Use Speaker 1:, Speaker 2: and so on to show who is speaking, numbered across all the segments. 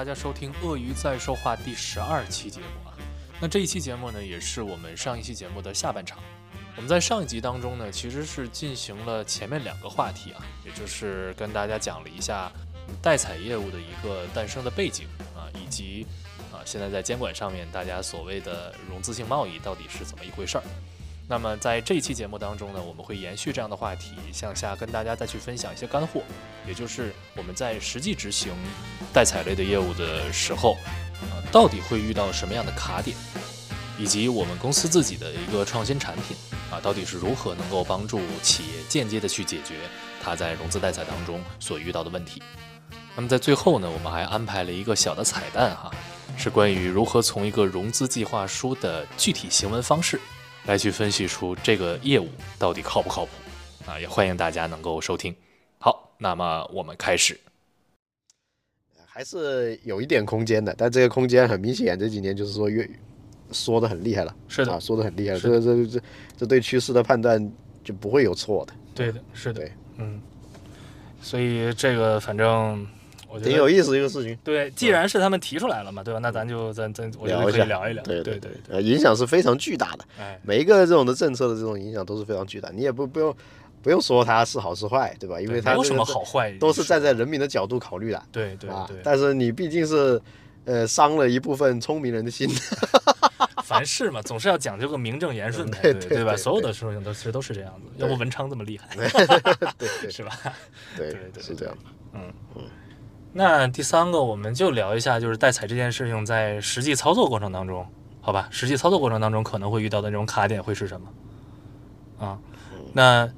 Speaker 1: 大家收听《鳄鱼在说话》第十二期节目啊。那这一期节目呢，也是我们上一期节目的下半场。我们在上一集当中呢，其实是进行了前面两个话题啊，也就是跟大家讲了一下代采业务的一个诞生的背景啊，以及啊现在在监管上面大家所谓的融资性贸易到底是怎么一回事儿。那么在这一期节目当中呢，我们会延续这样的话题，向下跟大家再去分享一些干货，也就是我们在实际执行代采类的业务的时候，啊，到底会遇到什么样的卡点，以及我们公司自己的一个创新产品啊，到底是如何能够帮助企业间接的去解决它在融资代采当中所遇到的问题。那么在最后呢，我们还安排了一个小的彩蛋哈，是关于如何从一个融资计划书的具体行文方式。来去分析出这个业务到底靠不靠谱啊！也欢迎大家能够收听。好，那么我们开始。
Speaker 2: 还是有一点空间的，但这个空间很明显，这几年就是说越缩的很厉害了。
Speaker 1: 是的，
Speaker 2: 缩的很厉害了。这这这这对趋势的判断就不会有错的。
Speaker 1: 对的，是的。
Speaker 2: 对，
Speaker 1: 嗯。所以这个反正。
Speaker 2: 挺有意思一个事情，
Speaker 1: 对，既然是他们提出来了嘛，对吧？那咱就咱咱我
Speaker 2: 聊一下，
Speaker 1: 聊一聊，
Speaker 2: 对
Speaker 1: 对对，
Speaker 2: 呃，影响是非常巨大的，哎，每一个这种的政策的这种影响都是非常巨大，你也不不用不用说它是好是坏，对吧？因为它
Speaker 1: 没有什么好坏，
Speaker 2: 都是站在人民的角度考虑的，
Speaker 1: 对对对。
Speaker 2: 但是你毕竟是呃伤了一部分聪明人的心，
Speaker 1: 凡事嘛总是要讲究个名正言顺的，对对吧？所有的事情都其实都是这样子，要不文昌这么厉害，
Speaker 2: 对
Speaker 1: 是吧？
Speaker 2: 对对是这样，
Speaker 1: 嗯嗯。那第三个，我们就聊一下，就是代采这件事情在实际操作过程当中，好吧？实际操作过程当中可能会遇到的那种卡点会是什么？啊，那。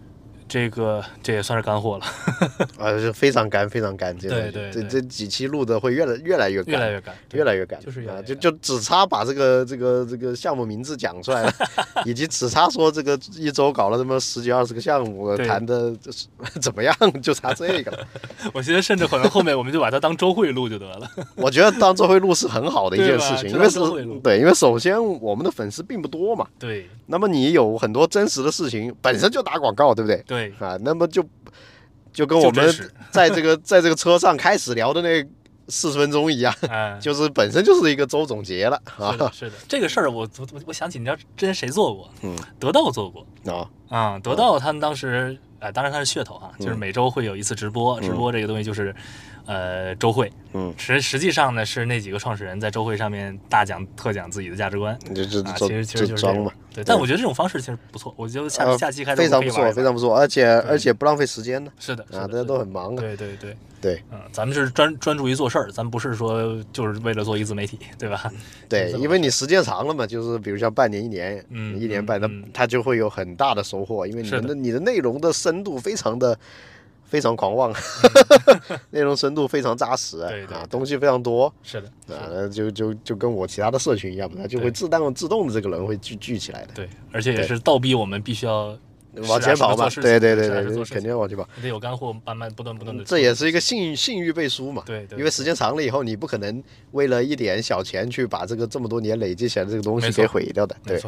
Speaker 1: 这个这也算是干货了，
Speaker 2: 啊，是非常干，非常干。
Speaker 1: 对对，
Speaker 2: 这这几期录的会越来越来越干，
Speaker 1: 越来越干，
Speaker 2: 越来越干。
Speaker 1: 就是啊，
Speaker 2: 就就只差把这个这个这个项目名字讲出来了，以及只差说这个一周搞了这么十几二十个项目，谈的是 怎么样，就差这个了。
Speaker 1: 我觉得甚至可能后面我们就把它当周会录就得了。
Speaker 2: 我觉得当周会录是很好的一件事情，因为是对，因为首先我们的粉丝并不多嘛。
Speaker 1: 对。
Speaker 2: 那么你有很多真实的事情，本身就打广告，对不对？
Speaker 1: 对。
Speaker 2: 啊，那么就。就跟我们 在这个在这个车上开始聊的那四十分钟一样，就是本身就是一个周总结了
Speaker 1: 啊。是的，这个事儿我我我想起，你知道之前谁做过？嗯，得到做过啊啊，得到他们当时，哎，当然他是噱头啊，就是每周会有一次直播，直播这个东西就是。呃，周会，嗯，实实际上呢是那几个创始人在周会上面大讲特讲自己的价值观，
Speaker 2: 这这
Speaker 1: 其实其实就是
Speaker 2: 装嘛，
Speaker 1: 对。但我觉得这种方式其实不错，我觉得下下期开始
Speaker 2: 非常不错，非常不错，而且而且不浪费时间呢。
Speaker 1: 是的，
Speaker 2: 啊，大家都很忙。
Speaker 1: 对对对
Speaker 2: 对，
Speaker 1: 嗯，咱们是专专注于做事儿，咱不是说就是为了做一自媒体，对吧？
Speaker 2: 对，因为你时间长了嘛，就是比如像半年、一年，嗯，一年半，那它就会有很大的收获，因为你的你的内容的深度非常的。非常狂妄，内容深度非常扎实，
Speaker 1: 对
Speaker 2: 啊，东西非常多，
Speaker 1: 是的，
Speaker 2: 啊，就就就跟我其他的社群一样，它就会自动自动的这个人会聚聚起来的，
Speaker 1: 对，而且也是倒逼我们必须要
Speaker 2: 往前跑嘛，对对对对，肯定要往前跑，
Speaker 1: 得有干货，慢慢不断不断的，
Speaker 2: 这也是一个信信誉背书嘛，
Speaker 1: 对，
Speaker 2: 因为时间长了以后，你不可能为了一点小钱去把这个这么多年累积起来的这个东西给毁掉的，对，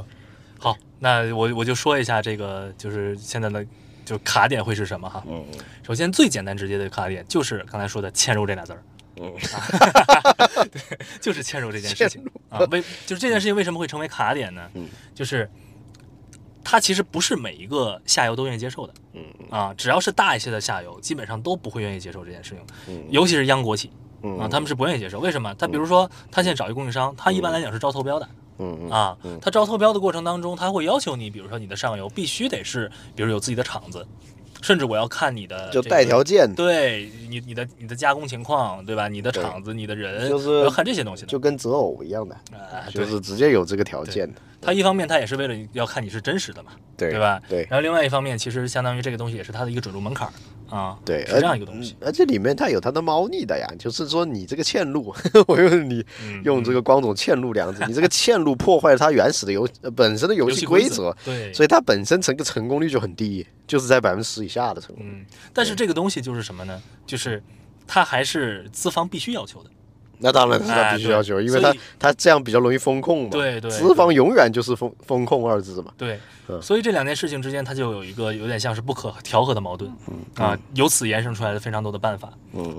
Speaker 1: 好，那我我就说一下这个，就是现在的。就卡点会是什么哈？嗯嗯。首先最简单直接的卡点就是刚才说的嵌入这俩字儿。嗯。对，就是嵌入这件事情 啊。为就是这件事情为什么会成为卡点呢？嗯。就是它其实不是每一个下游都愿意接受的。嗯啊，只要是大一些的下游，基本上都不会愿意接受这件事情。嗯。尤其是央国企。嗯。啊，他们是不愿意接受。为什么？他比如说，他现在找一个供应商，他一般来讲是招投标的。
Speaker 2: 嗯
Speaker 1: 啊，他招投标的过程当中，他会要求你，比如说你的上游必须得是，比如有自己的厂子，甚至我要看你的
Speaker 2: 就带条件，
Speaker 1: 对你你的你的加工情况，对吧？你的厂子、你的人，
Speaker 2: 就是
Speaker 1: 要看这些东西，
Speaker 2: 就跟择偶一样的，就是直接有这个条件的。
Speaker 1: 他一方面他也是为了要看你是真实的嘛，
Speaker 2: 对
Speaker 1: 对吧？
Speaker 2: 对。
Speaker 1: 然后另外一方面，其实相当于这个东西也是他的一个准入门槛。啊，
Speaker 2: 对，
Speaker 1: 是这样一个东西，
Speaker 2: 而且里面它有它的猫腻的呀，就是说你这个嵌入，我用你用这个光总嵌入两个字，你这个嵌入破坏了它原始的游本身的游戏 规则，
Speaker 1: 对，
Speaker 2: 所以它本身成个成功率就很低，就是在百分之十以下的成功。
Speaker 1: 嗯，但是这个东西就是什么呢？就是它还是资方必须要求的。
Speaker 2: 那当然是他必须要求，因为他他这样比较容易风控嘛。
Speaker 1: 对对，
Speaker 2: 资方永远就是风风控二字嘛。
Speaker 1: 对，所以这两件事情之间，它就有一个有点像是不可调和的矛盾啊。由此延伸出来的非常多的办法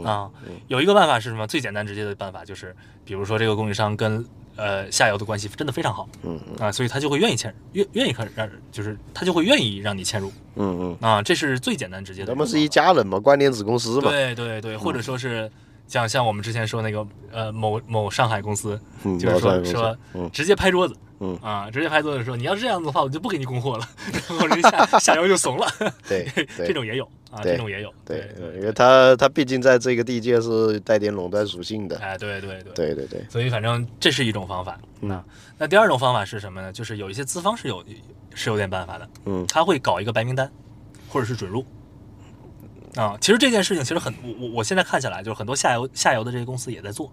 Speaker 1: 啊。有一个办法是什么？最简单直接的办法就是，比如说这个供应商跟呃下游的关系真的非常好，嗯啊，所以他就会愿意签，愿愿意可让，就是他就会愿意让你签入，
Speaker 2: 嗯
Speaker 1: 嗯啊，这是最简单直接的。
Speaker 2: 他们是一家人嘛，关联子公司嘛。
Speaker 1: 对对对，或者说是。像像我们之前说那个呃某某上海公司，就是说说直接拍桌子，
Speaker 2: 嗯
Speaker 1: 啊直接拍桌子说你要是这样子的话，我就不给你供货了，然后人 下下游就怂了。
Speaker 2: 对，
Speaker 1: 这种也有啊，这种也有。
Speaker 2: 对，因为他他毕竟在这个地界是带点垄断属性的。
Speaker 1: 哎，对对
Speaker 2: 对对对对。
Speaker 1: 所以反正这是一种方法。那那第二种方法是什么呢？就是有一些资方是有是有点办法的。
Speaker 2: 嗯，
Speaker 1: 他会搞一个白名单，或者是准入。啊，其实这件事情其实很，我我我现在看下来，就是很多下游下游的这些公司也在做。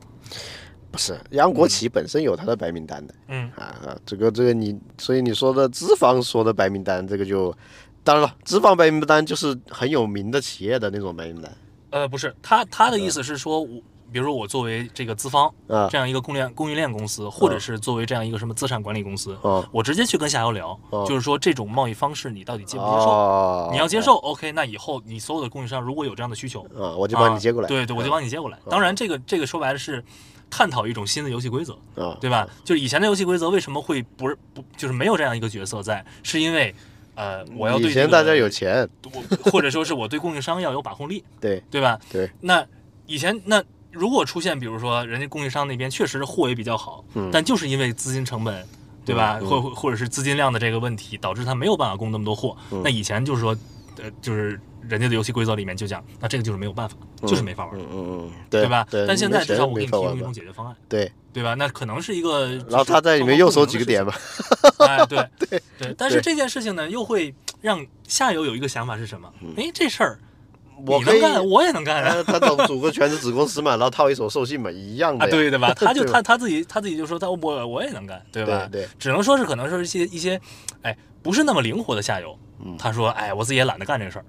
Speaker 2: 不是，央国企本身有它的白名单的。
Speaker 1: 嗯
Speaker 2: 啊啊，这个这个你，所以你说的资方说的白名单，这个就当然了，资方白名单就是很有名的企业的那种白名单。
Speaker 1: 呃，不是，他他的意思是说我。比如说我作为这个资方，这样一个供应链供应链公司，或者是作为这样一个什么资产管理公司，我直接去跟下游聊，就是说这种贸易方式你到底接不接受？你要接受，OK，那以后你所有的供应商如果有这样的需求，
Speaker 2: 啊，我就帮你接过来。
Speaker 1: 对对，我就帮你接过来。当然，这个这个说白了是探讨一种新的游戏规则，对吧？就是以前的游戏规则为什么会不是不就是没有这样一个角色在？是因为呃，我要对
Speaker 2: 以前大家有钱，我
Speaker 1: 或者说是我对供应商要有把控力，
Speaker 2: 对
Speaker 1: 对吧？
Speaker 2: 对。
Speaker 1: 那以前那。如果出现，比如说人家供应商那边确实货也比较好，但就是因为资金成本，对吧？或或者是资金量的这个问题，导致他没有办法供那么多货。那以前就是说，呃，就是人家的游戏规则里面就讲，那这个就是没有办法，就是没法玩，
Speaker 2: 嗯嗯，
Speaker 1: 对
Speaker 2: 吧？
Speaker 1: 但现在至少我给你提供一种解决方案，
Speaker 2: 对
Speaker 1: 对吧？那可能是一个，
Speaker 2: 然后他在里面又收几个点吧，
Speaker 1: 哎，对 对对。但是这件事情呢，又会让下游有一个想法是什么？哎，这事儿。
Speaker 2: 我能
Speaker 1: 干，我也能干啊！
Speaker 2: 他总组个全职子公司嘛，然后套一手授信嘛，一样的。
Speaker 1: 对 对吧？他就他他自己他自己就说他我我也能干，对吧？
Speaker 2: 对，
Speaker 1: 只能说是可能是一些一些，哎，不是那么灵活的下游。他说，哎，我自己也懒得干这个事儿，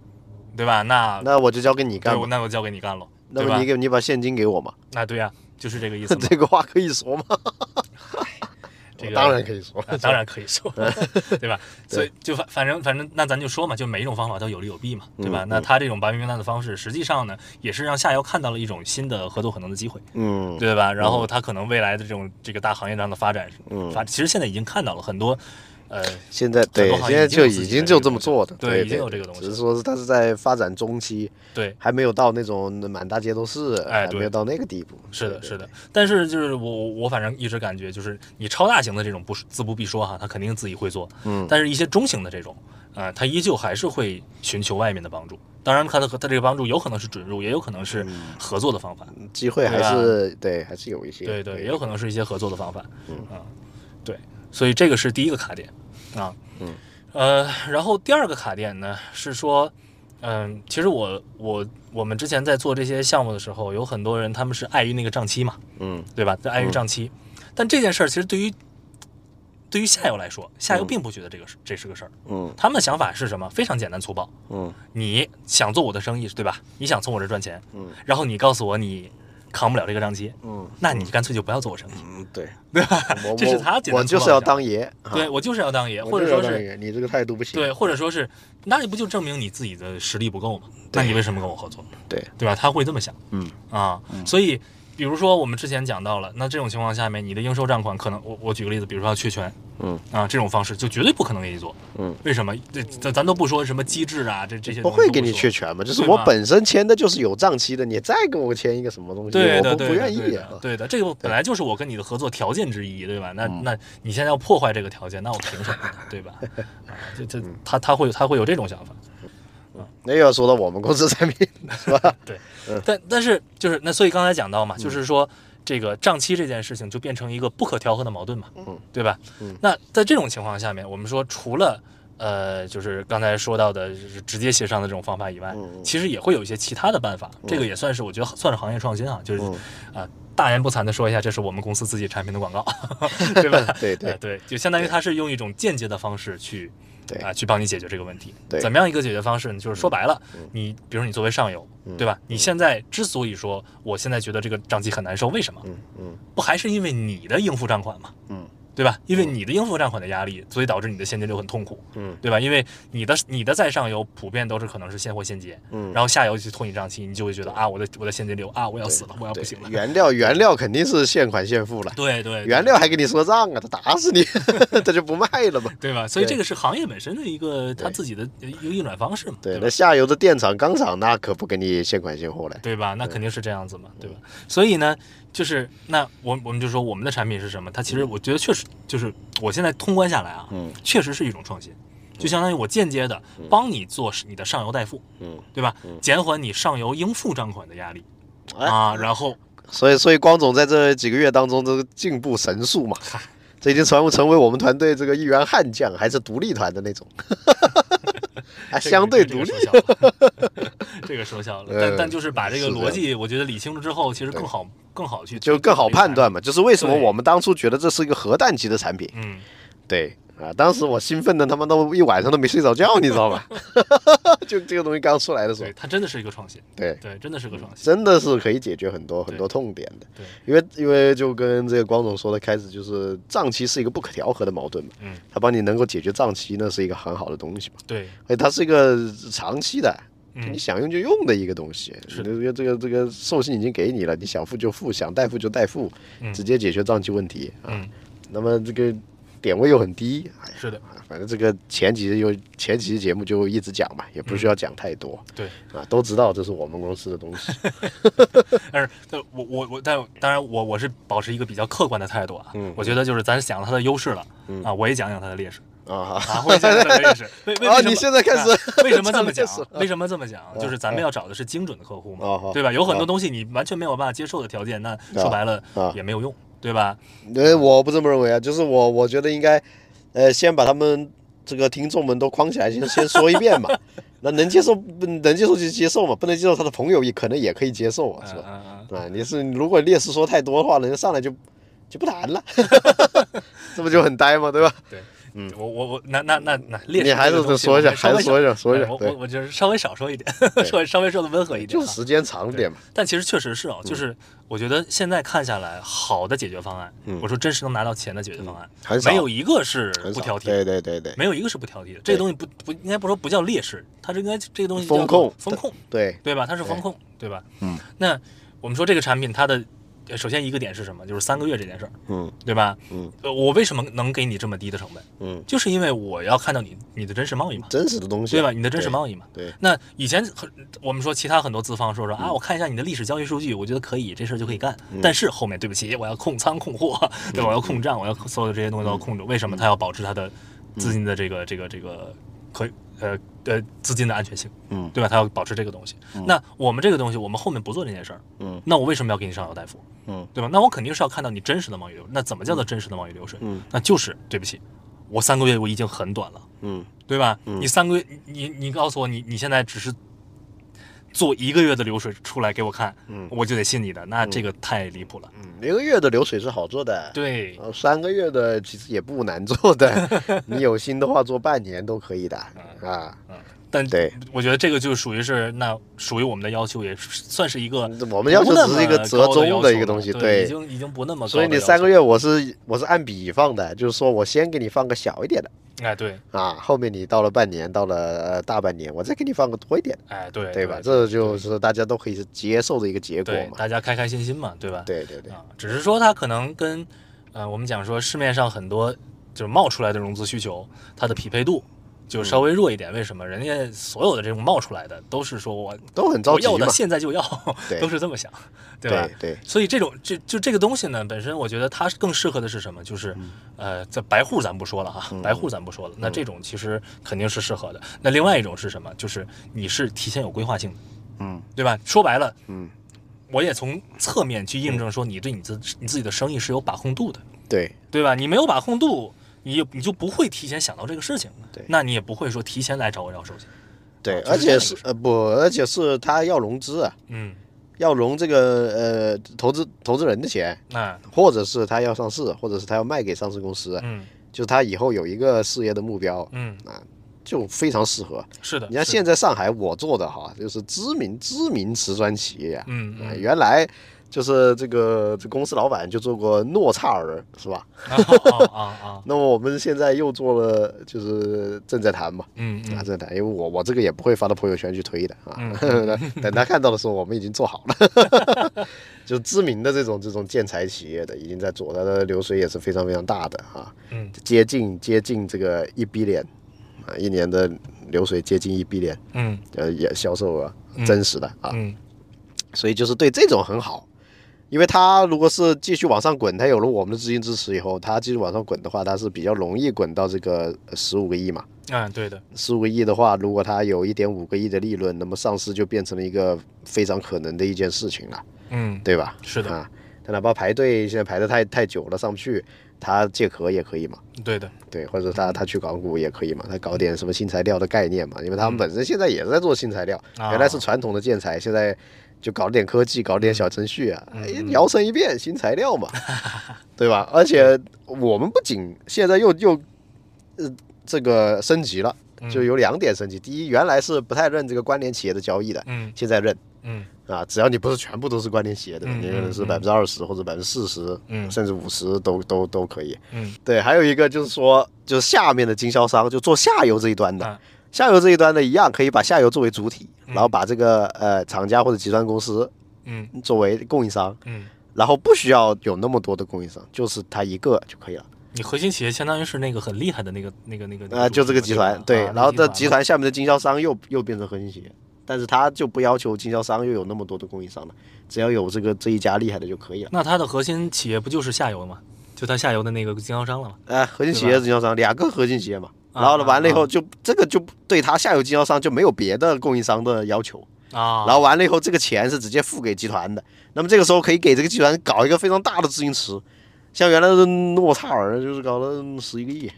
Speaker 1: 对吧？那
Speaker 2: 那我就交给你干，
Speaker 1: 那我交给你干了，
Speaker 2: 那么你给你把现金给我嘛？
Speaker 1: 那对呀，就是这个意思。
Speaker 2: 这个话可以说吗？
Speaker 1: 这个
Speaker 2: 当然可以说，
Speaker 1: 当然可以说，对吧？所以就反反正反正，那咱就说嘛，就每一种方法都有利有弊嘛，对吧？那他这种白名单的方式，实际上呢，也是让下游看到了一种新的合作可能的机会，
Speaker 2: 嗯，
Speaker 1: 对吧？然后他可能未来的这种这个大行业上的发展，
Speaker 2: 嗯，
Speaker 1: 发其实现在已经看到了很多。呃，
Speaker 2: 现在对，现在就已经就这么做的，
Speaker 1: 对，
Speaker 2: 已经
Speaker 1: 有这个东西，
Speaker 2: 只是说它是在发展中期，
Speaker 1: 对，
Speaker 2: 还没有到那种满大街都是，
Speaker 1: 哎，
Speaker 2: 没有到那个地步。
Speaker 1: 是的，是的。但是就是我我反正一直感觉，就是你超大型的这种不自不必说哈，他肯定自己会做，
Speaker 2: 嗯。
Speaker 1: 但是一些中型的这种，啊，他依旧还是会寻求外面的帮助。当然，他的他这个帮助有可能是准入，也有可能是合作的方法，
Speaker 2: 机会还是对，还是有一些，
Speaker 1: 对对，也有可能是一些合作的方法，嗯啊，对，所以这个是第一个卡点。啊，
Speaker 2: 嗯，
Speaker 1: 呃，然后第二个卡点呢是说，嗯，其实我我我们之前在做这些项目的时候，有很多人他们是碍于那个账期嘛，
Speaker 2: 嗯，
Speaker 1: 对吧？在碍于账期，但这件事儿其实对于对于下游来说，下游并不觉得这个是这是个事儿，
Speaker 2: 嗯，
Speaker 1: 他们的想法是什么？非常简单粗暴，
Speaker 2: 嗯，
Speaker 1: 你想做我的生意对吧？你想从我这赚钱，
Speaker 2: 嗯，
Speaker 1: 然后你告诉我你。扛不了这个账期，
Speaker 2: 嗯，
Speaker 1: 那你干脆就不要做我生意，
Speaker 2: 嗯，对，
Speaker 1: 对吧？这是他
Speaker 2: 我就是要当爷，
Speaker 1: 对我就是要当爷，或者说是
Speaker 2: 你这个态度不行，
Speaker 1: 对，或者说是，那你不就证明你自己的实力不够吗？那你为什么跟我合作？
Speaker 2: 对，
Speaker 1: 对吧？他会这么想，
Speaker 2: 嗯
Speaker 1: 啊，所以。比如说，我们之前讲到了，那这种情况下面，你的应收账款可能，我我举个例子，比如说要缺权，
Speaker 2: 嗯
Speaker 1: 啊，这种方式就绝对不可能给你做，
Speaker 2: 嗯，
Speaker 1: 为什么？这咱咱都不说什么机制啊，这这些
Speaker 2: 不会给你确权嘛？就是我本身签的就是有账期的，你再给我签一个什么东西，
Speaker 1: 对的，
Speaker 2: 不愿意，
Speaker 1: 对的，这个本来就是我跟你的合作条件之一，对吧？那那你现在要破坏这个条件，那我凭什么？对吧？啊，这这他他会他会有这种想法。
Speaker 2: 那又要说到我们公司产品 是吧？
Speaker 1: 对，但但是就是那，所以刚才讲到嘛，就是说这个账期这件事情就变成一个不可调和的矛盾嘛，
Speaker 2: 嗯，
Speaker 1: 对吧？
Speaker 2: 嗯，
Speaker 1: 那在这种情况下面，我们说除了呃，就是刚才说到的就是直接协商的这种方法以外，其实也会有一些其他的办法。这个也算是我觉得算是行业创新啊，就是啊，大言不惭的说一下，这是我们公司自己产品的广告，对吧？
Speaker 2: 对对
Speaker 1: 对，就相当于它是用一种间接的方式去。
Speaker 2: 对
Speaker 1: 啊，去帮你解决这个问题。
Speaker 2: 对，
Speaker 1: 怎么样一个解决方式呢？就是说白了，你比如你作为上游，对吧？你现在之所以说我现在觉得这个账期很难受，为什么？
Speaker 2: 嗯嗯，
Speaker 1: 不还是因为你的应付账款吗？
Speaker 2: 嗯。
Speaker 1: 对吧？因为你的应付账款的压力，所以导致你的现金流很痛苦，
Speaker 2: 嗯，
Speaker 1: 对吧？因为你的你的在上游普遍都是可能是现货现结，
Speaker 2: 嗯，
Speaker 1: 然后下游去拖你账期，你就会觉得啊，我的我的现金流啊，我要死了，我要不行了。
Speaker 2: 原料原料肯定是现款现付了，
Speaker 1: 对对，
Speaker 2: 原料还给你说账啊，他打死你，他就不卖了嘛，
Speaker 1: 对吧？所以这个是行业本身的一个他自己的一个运转方式嘛。
Speaker 2: 对，那下游的电厂、钢厂那可不给你现款现货了，
Speaker 1: 对吧？那肯定是这样子嘛，对吧？所以呢。就是那我我们就说我们的产品是什么？它其实我觉得确实就是我现在通关下来啊，
Speaker 2: 嗯，
Speaker 1: 确实是一种创新，就相当于我间接的帮你做你的上游代付，
Speaker 2: 嗯，
Speaker 1: 对吧？减缓你上游应付账款的压力
Speaker 2: 哎、
Speaker 1: 啊，然后
Speaker 2: 所以所以光总在这几个月当中都进步神速嘛，这已经成成为我们团队这个一员悍将，还是独立团的那种。还 相对独立，
Speaker 1: 这个说笑了，但但就是把这个逻辑，我觉得理清楚之后，其实更好更好去
Speaker 2: 就更好判断嘛。就是为什么我们当初觉得这是一个核弹级的产品？
Speaker 1: 嗯，
Speaker 2: 对啊，当时我兴奋的他妈都一晚上都没睡着觉，你知道吧？就这个东西刚出来的时候，
Speaker 1: 它真的是一个创新。
Speaker 2: 对
Speaker 1: 对，真的是个创新，
Speaker 2: 真的是可以解决很多很多痛点的。
Speaker 1: 对，
Speaker 2: 因为因为就跟这个光总说的，开始就是账期是一个不可调和的矛盾嘛。
Speaker 1: 嗯，
Speaker 2: 他帮你能够解决账期，那是一个很好的东西嘛。
Speaker 1: 对，
Speaker 2: 而且它是一个长期的。
Speaker 1: 嗯、
Speaker 2: 你想用就用的一个东西，
Speaker 1: 是
Speaker 2: 这个这个这个授信已经给你了，你想付就付，想代付就代付，
Speaker 1: 嗯、
Speaker 2: 直接解决账期问题啊。
Speaker 1: 嗯、
Speaker 2: 那么这个点位又很低，哎、
Speaker 1: 是的，
Speaker 2: 反正这个前几又前几期节目就一直讲嘛，也不需要讲太多。
Speaker 1: 对
Speaker 2: 啊，都知道这是我们公司的东西。
Speaker 1: 但是，我我我，但当然我我是保持一个比较客观的态度啊。
Speaker 2: 嗯，
Speaker 1: 我觉得就是咱想了它的优势了，
Speaker 2: 嗯
Speaker 1: 啊，我也讲讲它的劣势。
Speaker 2: 啊
Speaker 1: 啊！会讲它的劣势。为为什么？
Speaker 2: 你现在开始
Speaker 1: 为什么这么讲？为什么这么讲？就是咱们要找的是精准的客户嘛，对吧？有很多东西你完全没有办法接受的条件，那说白了也没有用，对吧？
Speaker 2: 呃，我不这么认为啊，就是我我觉得应该，呃，先把他们这个听众们都框起来，先先说一遍嘛。那能接受能接受就接受嘛，不能接受他的朋友也可能也可以接受啊，是吧？啊，你是如果劣势说太多的话，人家上来就就不谈了，这不就很呆吗？对吧？
Speaker 1: 对。嗯，我我我那那那那劣势，
Speaker 2: 你还是说一下，还是说一下，说一下。
Speaker 1: 我我我就是稍微少说一点，说稍微说的温和一点，
Speaker 2: 就时间长点嘛。
Speaker 1: 但其实确实是啊，就是我觉得现在看下来，好的解决方案，我说真实能拿到钱的解决方案，没有一个是不挑剔。
Speaker 2: 对对对对，
Speaker 1: 没有一个是不挑剔的。这个东西不不应该不说不叫劣势，它这应该这个东西
Speaker 2: 风控
Speaker 1: 风控，
Speaker 2: 对
Speaker 1: 对吧？它是风控，对吧？
Speaker 2: 嗯。
Speaker 1: 那我们说这个产品它的。首先一个点是什么？就是三个月这件事儿，
Speaker 2: 嗯，
Speaker 1: 对吧？
Speaker 2: 嗯，
Speaker 1: 呃，我为什么能给你这么低的成本？
Speaker 2: 嗯，
Speaker 1: 就是因为我要看到你你的真实贸易嘛，
Speaker 2: 真实的东西，
Speaker 1: 对吧？你的真实贸易嘛。
Speaker 2: 对。
Speaker 1: 那以前很我们说其他很多资方说说啊，我看一下你的历史交易数据，我觉得可以，这事儿就可以干。但是后面对不起，我要控仓控货，对，我要控账，我要所有的这些东西都要控制。为什么他要保持他的资金的这个这个这个可呃呃资金的安全性？
Speaker 2: 嗯，
Speaker 1: 对吧？他要保持这个东西。那我们这个东西，我们后面不做这件事儿。
Speaker 2: 嗯，
Speaker 1: 那我为什么要给你上药代付？
Speaker 2: 嗯，
Speaker 1: 对吧？那我肯定是要看到你真实的贸易流。那怎么叫做真实的贸易流水？
Speaker 2: 嗯，
Speaker 1: 那就是对不起，我三个月我已经很短了。
Speaker 2: 嗯，
Speaker 1: 对吧？你三个月，你你告诉我，你你现在只是做一个月的流水出来给我看，
Speaker 2: 嗯，
Speaker 1: 我就得信你的。那这个太离谱了。
Speaker 2: 嗯，一个月的流水是好做的，
Speaker 1: 对，
Speaker 2: 三个月的其实也不难做的。你有心的话，做半年都可以的啊。
Speaker 1: 但
Speaker 2: 对，
Speaker 1: 我觉得这个就属于是那属于我们的要求，也算是一个
Speaker 2: 我们要求只是一个折中
Speaker 1: 的
Speaker 2: 一个东西，
Speaker 1: 对，已经已经不那么。
Speaker 2: 所以你三个月我是我是按比放的，就是说我先给你放个小一点的，
Speaker 1: 哎对，
Speaker 2: 啊，后面你到了半年，到了呃大半年，我再给你放个多一点，
Speaker 1: 哎对，
Speaker 2: 对吧？这就是大家都可以接受的一个结果嘛，
Speaker 1: 大家开开心心嘛，对吧？
Speaker 2: 对对对，
Speaker 1: 啊，只是说它可能跟呃我们讲说市面上很多就是冒出来的融资需求，它的匹配度。就稍微弱一点，为什么？人家所有的这种冒出来的都是说我
Speaker 2: 都很着急
Speaker 1: 要的现在就要，都是这么想，
Speaker 2: 对
Speaker 1: 吧？
Speaker 2: 对。
Speaker 1: 所以这种就就这个东西呢，本身我觉得它更适合的是什么？就是呃，在白户咱不说了哈，白户咱不说了。那这种其实肯定是适合的。那另外一种是什么？就是你是提前有规划性的，
Speaker 2: 嗯，
Speaker 1: 对吧？说白了，
Speaker 2: 嗯，
Speaker 1: 我也从侧面去印证说你对你自你自己的生意是有把控度的，
Speaker 2: 对
Speaker 1: 对吧？你没有把控度。你你就不会提前想到这个事情，
Speaker 2: 对，
Speaker 1: 那你也不会说提前来找我要授信，
Speaker 2: 对，而且是呃不，而且是他要融资啊，
Speaker 1: 嗯，
Speaker 2: 要融这个呃投资投资人的钱，
Speaker 1: 啊，
Speaker 2: 或者是他要上市，或者是他要卖给上市公司，
Speaker 1: 嗯，
Speaker 2: 就他以后有一个事业的目标，
Speaker 1: 嗯
Speaker 2: 啊，就非常适合。
Speaker 1: 是的，
Speaker 2: 你看现在上海我做的哈，就是知名知名瓷砖企业啊，
Speaker 1: 嗯
Speaker 2: 啊，原来就是这个这公司老板就做过诺查尔，是吧？
Speaker 1: 啊啊啊啊，
Speaker 2: 那么我们现在又做了，就是正在谈嘛，
Speaker 1: 嗯
Speaker 2: 啊，
Speaker 1: 嗯
Speaker 2: 正在谈，因为我我这个也不会发到朋友圈去推的啊，
Speaker 1: 嗯
Speaker 2: 等他看到的时候，我们已经做好了，就知名的这种这种建材企业的已经在做，它的流水也是非常非常大的啊，
Speaker 1: 嗯。
Speaker 2: 接近接近这个一 B 脸啊，一年的流水接近一 B 脸，
Speaker 1: 嗯。
Speaker 2: 呃，也销售额真实的啊，
Speaker 1: 嗯。
Speaker 2: 所以就是对这种很好，因为它如果是继续往上滚，它有了我们的资金支持以后，它继续往上滚的话，它是比较容易滚到这个十五个亿嘛。
Speaker 1: 嗯，对的，
Speaker 2: 十五个亿的话，如果它有一点五个亿的利润，那么上市就变成了一个非常可能的一件事情了，
Speaker 1: 嗯
Speaker 2: 对吧？
Speaker 1: 是的
Speaker 2: 啊，它哪怕排队现在排的太太久了上不去，它借壳也可以嘛。
Speaker 1: 对的，
Speaker 2: 对，或者他他去港股也可以嘛，他搞点什么新材料的概念嘛，因为他们本身现在也是在做新材料，
Speaker 1: 啊
Speaker 2: 原来是传统的建材，现在就搞点科技，搞点小程序啊，摇身一变新材料嘛，对吧？而且我们不仅现在又又呃这个升级了，就有两点升级，第一，原来是不太认这个关联企业的交易的，
Speaker 1: 嗯。
Speaker 2: 现在认。
Speaker 1: 嗯。
Speaker 2: 啊，只要你不是全部都是关联企业的，
Speaker 1: 嗯
Speaker 2: 你可能是
Speaker 1: 嗯
Speaker 2: 百分之二十或者百分之四十，
Speaker 1: 嗯。
Speaker 2: 甚至五十都都都可以。
Speaker 1: 嗯。
Speaker 2: 对，还有一个就是说，就是下面的经销商，就做下游这一端的，
Speaker 1: 啊
Speaker 2: 下游这一端的一样可以把下游作为主体，
Speaker 1: 嗯
Speaker 2: 然后把这个呃厂家或者集团公司
Speaker 1: 嗯
Speaker 2: 作为供应商，
Speaker 1: 嗯，
Speaker 2: 然后不需要有那么多的供应商，就是他一个就可以了。
Speaker 1: 你核心企业相当于是那个很厉害的那个那个那个
Speaker 2: 呃，就这个集团，对，然后这集
Speaker 1: 团
Speaker 2: 团下面的经销商又又变成核心企业，但是他就不要求经销商又有那么多的供应商了，只要有这个这一家厉害的就可以了。
Speaker 1: 那它的核心企业不就是下游吗？就它下游的那个经销商了嘛？
Speaker 2: 呃，核心企业经销商两个核心企业嘛，
Speaker 1: 啊
Speaker 2: 然后呢，完了以
Speaker 1: 啊。
Speaker 2: 后就这个就对他下游经销商就没有别的供应商的要求，
Speaker 1: 啊，
Speaker 2: 然后完了以后这个钱是直接付给集团的，那么这个时候可以给这个集团搞一个非常大的资金池，像原来的诺萨尔就是搞了十一个亿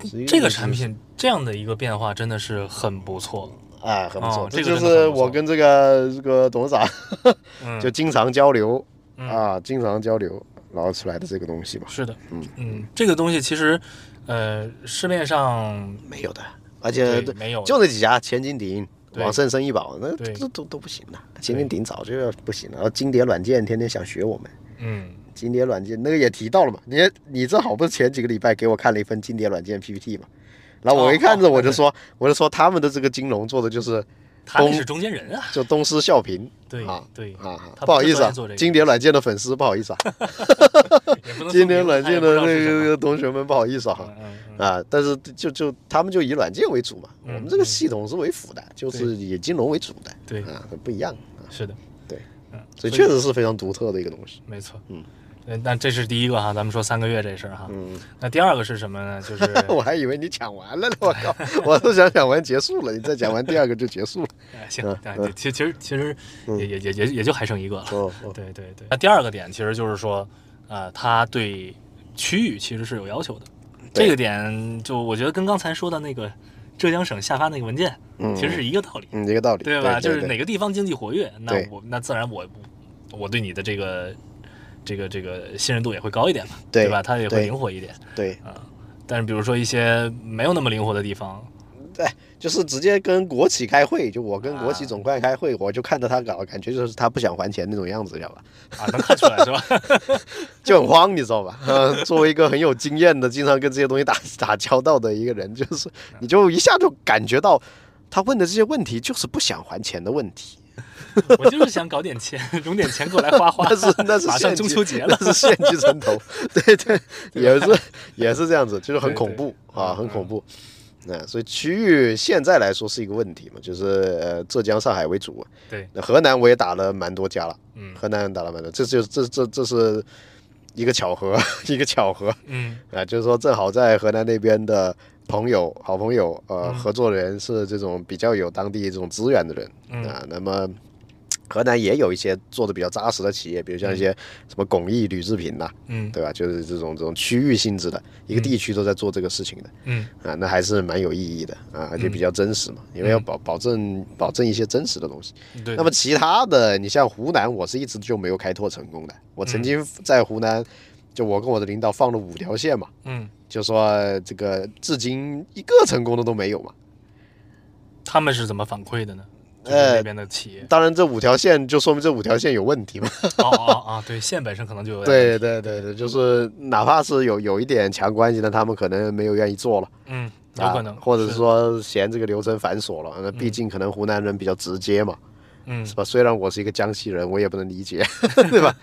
Speaker 2: ，11个亿
Speaker 1: 这个产品这样的一个变化真的是很不错。
Speaker 2: 哎很不错，
Speaker 1: 哦这
Speaker 2: 就是我跟这个这个董事长
Speaker 1: 嗯，
Speaker 2: 就 经常交流。
Speaker 1: 嗯。
Speaker 2: 啊，经常交流，然后出来的这个东西吧，
Speaker 1: 是的，
Speaker 2: 嗯。
Speaker 1: 嗯，这个东西其实，呃，市面上
Speaker 2: 没有的，而且
Speaker 1: 对没有
Speaker 2: 就那几家，千金鼎、
Speaker 1: 对
Speaker 2: 往盛、生意宝，那
Speaker 1: 对
Speaker 2: 这都都不行的。千金鼎早就要不行了，然后金蝶软件天天想学我们，
Speaker 1: 嗯
Speaker 2: 金蝶软件那个也提到了嘛。你你正好不是前几个礼拜给我看了一份金蝶软件 PPT 嘛？然后我一看着
Speaker 1: 哦
Speaker 2: 我就说，我就说他们的这个金融做的就是东
Speaker 1: 他那是中间人啊，
Speaker 2: 就东施效颦
Speaker 1: 对
Speaker 2: 啊
Speaker 1: 对，
Speaker 2: 啊，不好意思啊
Speaker 1: 专业做这，个
Speaker 2: 金蝶软件的粉丝不好意思啊
Speaker 1: 也不能说
Speaker 2: 金蝶
Speaker 1: 明
Speaker 2: 软件的那个同学们不好意思啊。啊，但是就就他们就以软件为主嘛，
Speaker 1: 嗯
Speaker 2: 我们这个系统是为辅的，就是以金融为主的，
Speaker 1: 对
Speaker 2: 啊，不一样啊，
Speaker 1: 是的，
Speaker 2: 对，
Speaker 1: 嗯，
Speaker 2: 所以确实是非常独特的一个东西。
Speaker 1: 没错，
Speaker 2: 嗯
Speaker 1: 对，那这是第一个哈，咱们说三个月这事儿哈。
Speaker 2: 嗯，
Speaker 1: 那第二个是什么呢？就是
Speaker 2: 我还以为你讲完了呢，我靠，我都想讲完结束了，你再讲完第二个就结束了。
Speaker 1: 哎行
Speaker 2: 嗯，
Speaker 1: 哎
Speaker 2: 嗯
Speaker 1: 其其实其实也也也也也就还剩一个了。
Speaker 2: 哦哦，
Speaker 1: 对对对。那第二个点其实就是说，呃，它对区域其实是有要求的。这个点就我觉得跟刚才说的那个浙江省下发那个文件
Speaker 2: 嗯，
Speaker 1: 其实是一个道理，
Speaker 2: 嗯，这个道理，
Speaker 1: 对吧？
Speaker 2: 对
Speaker 1: 就是哪个地方经济活跃，那我那自然我我对你的这个这个这个信任度也会高一点嘛，
Speaker 2: 对
Speaker 1: 吧？它也会灵活一点
Speaker 2: 对，
Speaker 1: 啊。但是比如说一些没有那么灵活的地方，对
Speaker 2: 就是直接跟国企开会，就我跟国企
Speaker 1: 啊
Speaker 2: 总会开会，我就看着他搞，感觉就是他不想还钱那种样子，知道吧？
Speaker 1: 啊，能看出来是吧？
Speaker 2: 就很慌，你知道吧？呃，作为一个很有经验的，经常跟这些东西打打交道的一个人，就是你就一下就感觉到他问的这些问题就是不想还钱的问题。
Speaker 1: 我就是想搞点钱，融点钱过来花花。
Speaker 2: 那是那是
Speaker 1: 马上中秋节了，
Speaker 2: 那是献祭城头，对对，也是也是这样子，就是很恐怖啊，
Speaker 1: 嗯
Speaker 2: 很恐怖。那所以区域现在来说是一个问题嘛，就是呃浙江、上海为主。
Speaker 1: 对，
Speaker 2: 那河南我也打了蛮多家了，
Speaker 1: 嗯。
Speaker 2: 河南打了蛮多，这就这这这是一个巧合，一个巧合
Speaker 1: 嗯。
Speaker 2: 啊，就是说正好在河南那边的朋友、好朋友、呃
Speaker 1: 嗯。
Speaker 2: 合作人是这种比较有当地这种资源的人
Speaker 1: 嗯。
Speaker 2: 啊，那么。河南也有一些做的比较扎实的企业，比如像一些什么巩义铝制品呐、
Speaker 1: 嗯。
Speaker 2: 对吧？就是这种这种区域性质的，一个地区都在做这个事情的
Speaker 1: 嗯。
Speaker 2: 啊，那还是蛮有意义的啊，而且比较真实嘛，因为要保保证保证一些真实的东西。那么其他的，你像湖南，我是一直就没有开拓成功的。我曾经在湖南就我跟我的领导放了五条线嘛，
Speaker 1: 嗯，
Speaker 2: 就说这个至今一个成功的都没有嘛。
Speaker 1: 他们是怎么反馈的呢？呃，那边的企业，
Speaker 2: 当然这五条线就说明这五条线有问题嘛。
Speaker 1: 哦哦哦，对，线本身可能就有。
Speaker 2: 对对对对，就是哪怕是有有一点强关系的，他们可能没有愿意做了。
Speaker 1: 嗯，有可能，
Speaker 2: 或者是说嫌这个流程繁琐了。那毕竟可能湖南人比较直接嘛。
Speaker 1: 嗯，
Speaker 2: 是吧？虽然我是一个江西人，我也不能理解，对吧？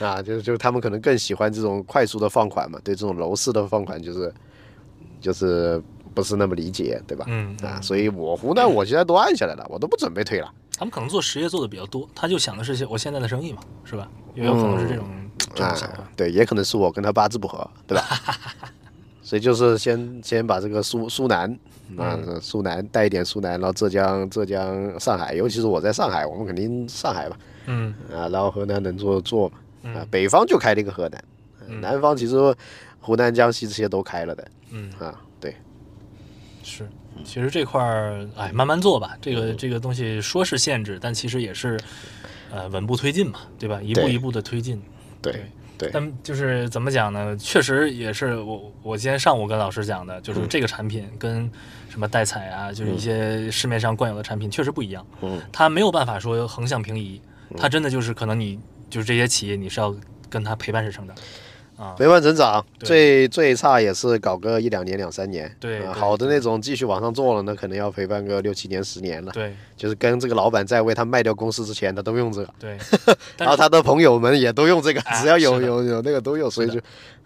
Speaker 2: 啊，就是就是他们可能更喜欢这种快速的放款嘛，对这种楼市的放款就是就是不是那么理解，对吧？
Speaker 1: 嗯
Speaker 2: 啊，所以我湖南我现在都按下来了，我都不准备退了。
Speaker 1: 他们可能做实业做的比较多，他就想的是我现在的生意嘛，是吧？也有可能是这种这种想法。
Speaker 2: 对，也可能是我跟他八字不合，对吧？所以就是先先把这个苏苏南。啊，苏南带一点苏南，然后浙江、浙江、上海，尤其是我在上海，我们肯定上海吧。
Speaker 1: 嗯。
Speaker 2: 啊，然后河南能做做嘛？啊，北方就开了一个河南，南方其实湖南、江西这些都开了的。
Speaker 1: 嗯。
Speaker 2: 啊，对。
Speaker 1: 是，其实这块儿，哎，慢慢做吧。这个这个东西说是限制，但其实也是，呃，稳步推进嘛，对吧？一步一步的推进。
Speaker 2: 对。对，
Speaker 1: 但就是怎么讲呢？确实也是我我今天上午跟老师讲的，就是这个产品跟什么代采啊，就是一些市面上惯有的产品确实不一样。
Speaker 2: 嗯，
Speaker 1: 它没有办法说横向平移，它真的就是可能你就是这些企业你是要跟它陪伴式成长。啊，
Speaker 2: 陪伴成长，最最差也是搞个一两年、两三年。
Speaker 1: 对，
Speaker 2: 好的那种继续往上做了，那可能要陪伴个六七年、十年了。
Speaker 1: 对，
Speaker 2: 就是跟这个老板在为他卖掉公司之前，他都用这个。
Speaker 1: 对，
Speaker 2: 然后他的朋友们也都用这个，只要有有有那个都有，所以就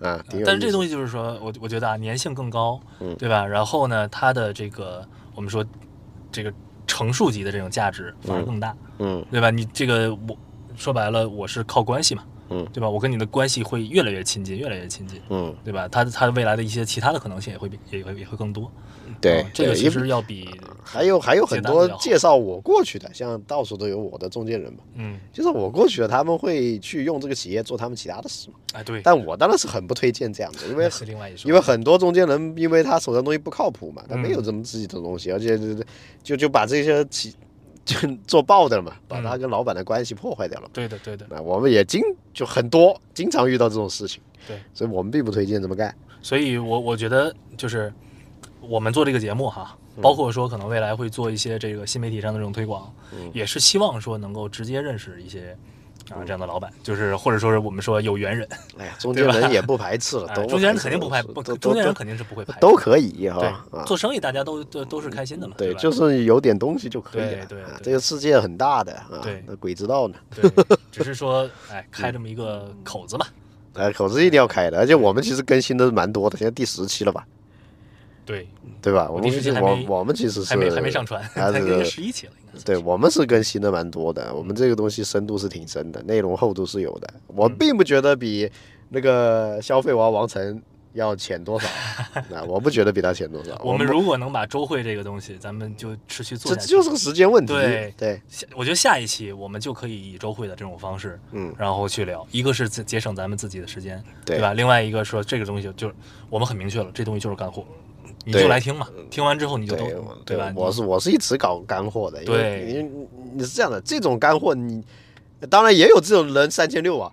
Speaker 2: 啊，
Speaker 1: 但是这东西就是说我我觉得啊，粘性更高，对吧？然后呢，它的这个我们说这个乘数级的这种价值反而更大，
Speaker 2: 嗯，
Speaker 1: 对吧？你这个我说白了，我是靠关系嘛。
Speaker 2: 嗯，
Speaker 1: 对吧？我跟你的关系会越来越亲近，越来越亲近，
Speaker 2: 嗯，
Speaker 1: 对吧？他他未来的一些其他的可能性也会比也会也会更多。
Speaker 2: 对，
Speaker 1: 这个其实要比
Speaker 2: 还有还有很多介绍我过去的，像到处都有我的中间人嘛。
Speaker 1: 嗯，
Speaker 2: 就是我过去了，他们会去用这个企业做他们其他的事嘛。
Speaker 1: 哎，对。
Speaker 2: 但我当然是很不推荐这样的，因为
Speaker 1: 是另外一
Speaker 2: 因为很多中间人，因为他手上东西不靠谱嘛，他没有这么自己的东西，而且就就把这些企。就做爆的了嘛，把他跟老板的关系破坏掉了。
Speaker 1: 对的，对的。
Speaker 2: 那我们也经就很多，经常遇到这种事情。
Speaker 1: 对，
Speaker 2: 所以我们并不推荐这么干。
Speaker 1: 所以我我觉得就是我们做这个节目哈，包括说可能未来会做一些这个新媒体上的这种推广，也是希望说能够直接认识一些。啊，这样的老板就是或者说是我们说有缘人，
Speaker 2: 哎呀，中间人也不排斥了，都
Speaker 1: 中间人肯定不排，不，中间人肯定是不会排，
Speaker 2: 都可以哈。
Speaker 1: 做生意大家都都都是开心的嘛。对，
Speaker 2: 就是有点东西就可以。
Speaker 1: 对对，
Speaker 2: 这个世界很大的啊，
Speaker 1: 那
Speaker 2: 鬼知道呢。
Speaker 1: 对，只是说 哎，开这么一个口子嘛。
Speaker 2: 哎，口子一定要开的，而且我们其实更新的蛮多的，现在第十期了吧？
Speaker 1: 对，
Speaker 2: 对吧？我们我我们其实是
Speaker 1: 还没还没上传，才更十一期了。
Speaker 2: 对我们是更新的蛮多的，我们这个东西深度是挺深的，内容厚度是有的。我并不觉得比那个消费王王成要浅多少，那我不觉得比他浅多少。
Speaker 1: 我们如果能把周会这个东西，咱们就持续做
Speaker 2: 下去，这就是个时间问题。
Speaker 1: 对
Speaker 2: 对，
Speaker 1: 我觉得下一期我们就可以以周会的这种方式，
Speaker 2: 嗯，
Speaker 1: 然后去聊。一个是节省咱们自己的时间，
Speaker 2: 对
Speaker 1: 吧？另外一个说这个东西就是我们很明确了，这东西就是干货。你就来听嘛，听完之后你就都
Speaker 2: 对
Speaker 1: 吧？
Speaker 2: 我是我是一直搞干货的，
Speaker 1: 对，
Speaker 2: 因为你是这样的，这种干货你当然也有这种人三千六啊，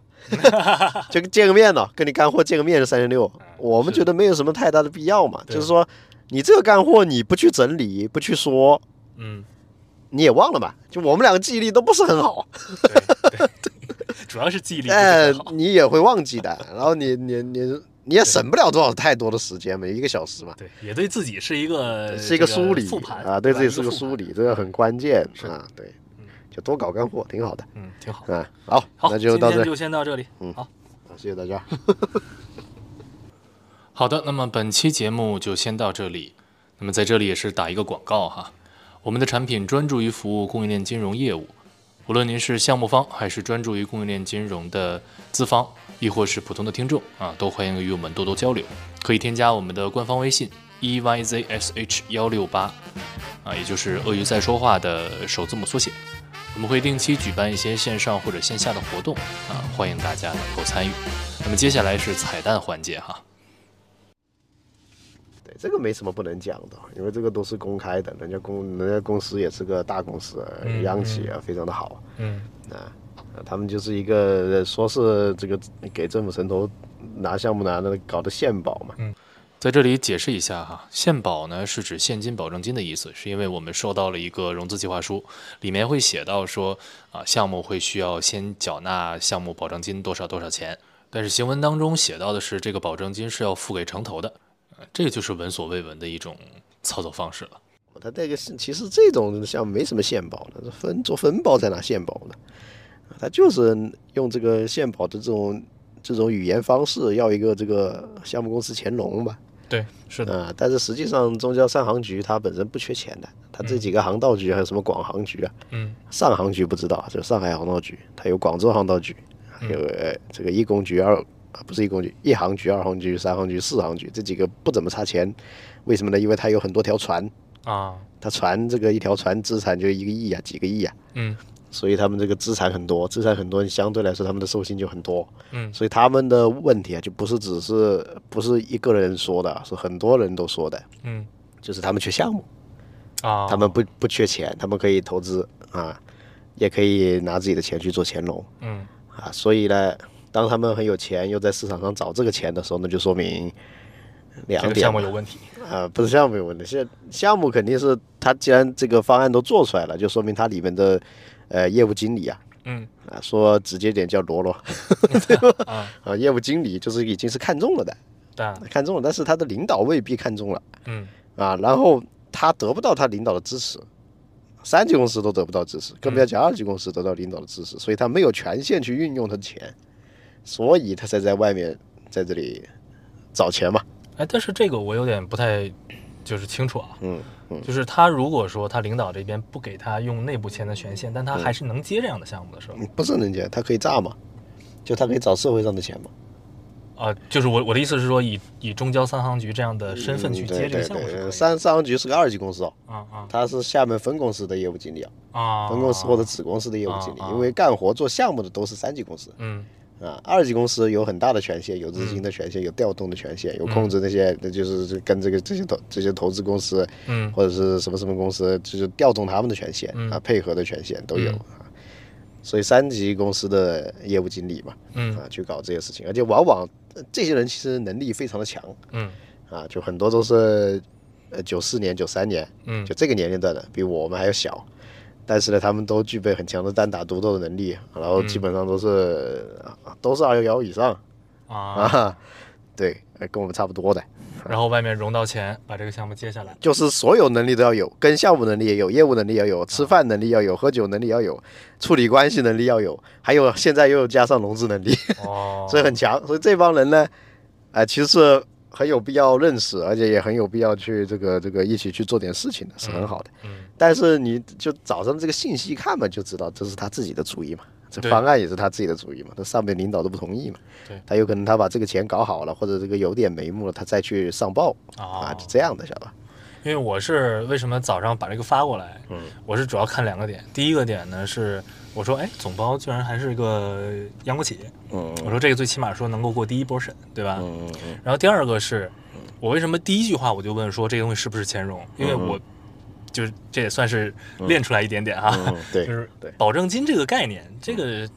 Speaker 2: 就见个面呢，跟你干货见个面就三千六，我们觉得没有什么太大的必要嘛，就是说你这个干货你不去整理不去说，
Speaker 1: 嗯，
Speaker 2: 你也忘了嘛，就我们两个记忆力都不是很好，
Speaker 1: 主要是记忆力
Speaker 2: 哎，你也会忘记的，然后你你你。你也省不了多少太多的时间嘛，一个小时嘛。
Speaker 1: 对，也对自己是一个
Speaker 2: 是一个梳理
Speaker 1: 复盘
Speaker 2: 啊，对自己是个梳理，这个很关键啊。对，
Speaker 1: 嗯，
Speaker 2: 就多搞干货，挺好的。
Speaker 1: 嗯，挺好。
Speaker 2: 啊，好，好，那就到这，
Speaker 1: 就先到这里。
Speaker 2: 嗯，
Speaker 1: 好，
Speaker 2: 好，谢谢大家。
Speaker 1: 好的，那么本期节目就先到这里。那么在这里也是打一个广告哈，我们的产品专注于服务供应链金融业务，无论您是项目方还是专注于供应链金融的资方。亦或是普通的听众啊，都欢迎与我们多多交流。可以添加我们的官方微信 e y z s h 幺六八啊，也就是鳄鱼在说话的首字母缩写。我们会定期举办一些线上或者线下的活动啊，欢迎大家能够参与。那么接下来是彩蛋环节哈。
Speaker 2: 对，这个没什么不能讲的，因为这个都是公开的，人家公人家公司也是个大公司，央企啊，非常的好。
Speaker 1: 嗯
Speaker 2: 啊。他们就是一个说是这个给政府城投拿项目拿的搞的现保嘛。
Speaker 1: 嗯，在这里解释一下哈，现保呢是指现金保证金的意思，是因为我们收到了一个融资计划书，里面会写到说啊，项目会需要先缴纳项目保证金多少多少钱，但是行文当中写到的是这个保证金是要付给城投的，这个就是闻所未闻的一种操作方式了。
Speaker 2: 他这个是其实这种项目没什么现保的，分做分包在哪现保呢？他就是用这个现保的这种这种语言方式，要一个这个项目公司钱笼吧？
Speaker 1: 对，是的
Speaker 2: 啊。但是实际上，中交三航局它本身不缺钱的，它这几个航道局还有什么广航局啊？
Speaker 1: 嗯，
Speaker 2: 上航局不知道，就上海航道局，它有广州航道局，还有这个一公局二啊，不是一公局，一航局、二航局、三航局、四航局这几个不怎么差钱，为什么呢？因为它有很多条船。
Speaker 1: 啊，
Speaker 2: 它船这个一条船资产就一个亿啊，几个亿啊，
Speaker 1: 嗯，
Speaker 2: 所以他们这个资产很多，资产很多，相对来说他们的授信就很多，
Speaker 1: 嗯，
Speaker 2: 所以他们的问题啊，就不是只是不是一个人说的，是很多人都说的，
Speaker 1: 嗯，
Speaker 2: 就是他们缺项目。
Speaker 1: 啊，
Speaker 2: 他们不不缺钱，他们可以投资啊，也可以拿自己的钱去做乾隆，
Speaker 1: 嗯，
Speaker 2: 啊，所以呢，当他们很有钱，又在市场上找这个钱的时候，那就说明。两点。
Speaker 1: 项目有问题。
Speaker 2: 啊，不是项目有问题，是项目肯定是他既然这个方案都做出来了，就说明它里面的呃业务经理啊，
Speaker 1: 嗯。
Speaker 2: 啊说直接点叫罗罗，
Speaker 1: 啊。
Speaker 2: 啊业务经理就是已经是看中了的，
Speaker 1: 对，
Speaker 2: 看中了，但是他的领导未必看中了，
Speaker 1: 嗯。
Speaker 2: 啊，然后他得不到他领导的支持，三级公司都得不到支持，更不要讲二级公司得到领导的支持，所以他没有权限去运用他的钱，所以他才在外面在这里找钱嘛。
Speaker 1: 哎，但是这个我有点不太就是清楚啊。
Speaker 2: 嗯嗯，
Speaker 1: 就是他如果说他领导这边不给他用内部签的权限，但他还是能接这样的项目的，时候？
Speaker 2: 不是能接，他可以炸嘛，就他可以找社会上的钱嘛。
Speaker 1: 啊，就是我我的意思是说，以以中交三航局这样的身份去接这个项目
Speaker 2: 是三三航局是个二级公司哦，
Speaker 1: 啊啊，
Speaker 2: 他是厦门分公司的业务经理啊，
Speaker 1: 啊，
Speaker 2: 分公司或者子公司的业务经理，因为干活做项目的都是三级公司。
Speaker 1: 嗯。
Speaker 2: 啊，二级公司有很大的权限，有资金的权限，有调动的权限，有控制那些，那就是跟这个这些投这些投资公司，
Speaker 1: 嗯，
Speaker 2: 或者是什么什么公司，就是调动他们的权限啊，配合的权限都有啊。所以三级公司的业务经理嘛，
Speaker 1: 嗯，
Speaker 2: 啊，去搞这些事情，而且往往这些人其实能力非常的强，
Speaker 1: 嗯，
Speaker 2: 啊，就很多都是呃九四年、九三年，
Speaker 1: 嗯，
Speaker 2: 就这个年龄段的，比我们还要小。但是呢，他们都具备很强的单打独斗的能力，然后基本上都是都是二幺幺以上
Speaker 1: 啊，
Speaker 2: 对，跟我们差不多的。
Speaker 1: 然后外面融到钱，把这个项目接下来，
Speaker 2: 就是所有能力都要有，跟项目能力也有，业务能力要有，吃饭能力要有，喝酒能力要有，处理关系能力要有，还有现在又加上融资能力，
Speaker 1: 哦，
Speaker 2: 所以很强。所以这帮人呢，哎，其实是很有必要认识，而且也很有必要去这个这个一起去做点事情的，是很好的。
Speaker 1: 嗯。
Speaker 2: 但是你就早上这个信息一看嘛，就知道这是他自己的主意嘛，这方案也是他自己的主意嘛，他上面领导都不同意嘛，
Speaker 1: 对，
Speaker 2: 他有可能他把这个钱搞好了，或者这个有点眉目了，他再去上报啊，就这样的，晓得吧？
Speaker 1: 因为我是为什么早上把这个发过来，
Speaker 2: 嗯，
Speaker 1: 我是主要看两个点，第一个点呢是我说，哎，总包居然还是个央国企业，
Speaker 2: 嗯，
Speaker 1: 我说这个最起码说能够过第一波审，对吧？
Speaker 2: 嗯嗯，
Speaker 1: 然后第二个是我为什么第一句话我就问说这个东西是不是钱融，因为我。就是这也算是练出来一点点哈，
Speaker 2: 对，
Speaker 1: 就是保证金这个概念，这个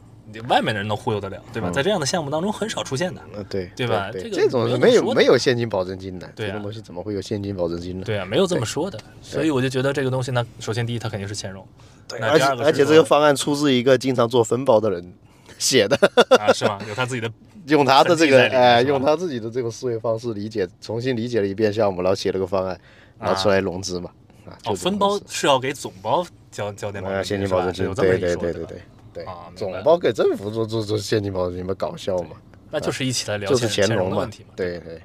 Speaker 1: 外面的人能忽悠得了，对吧？在这样的项目当中很少出现的，
Speaker 2: 嗯，对，
Speaker 1: 对吧？
Speaker 2: 这
Speaker 1: 这
Speaker 2: 种没有没有现金保证金的，
Speaker 1: 对
Speaker 2: 这种东西怎么会有现金保证金呢？
Speaker 1: 对啊，没有这么说的，所以我就觉得这个东西呢，首先第一，它肯定是钱融，
Speaker 2: 对，而且而且这个方案出自一个经常做分包的人写的
Speaker 1: 啊，是吗？有他自己的，
Speaker 2: 用他的这个哎，用他自己的这个思维方式理解，重新理解了一遍项目，然后写了个方案，拿出来融资嘛。
Speaker 1: 哦，分包是要给总包交交点保证
Speaker 2: 金，现金保证金，对对对对对。啊，总包给政府做做做现金保证金，不搞笑吗？
Speaker 1: 那就是一起来聊
Speaker 2: 就是钱
Speaker 1: 融
Speaker 2: 嘛，
Speaker 1: 问题嘛。
Speaker 2: 对对。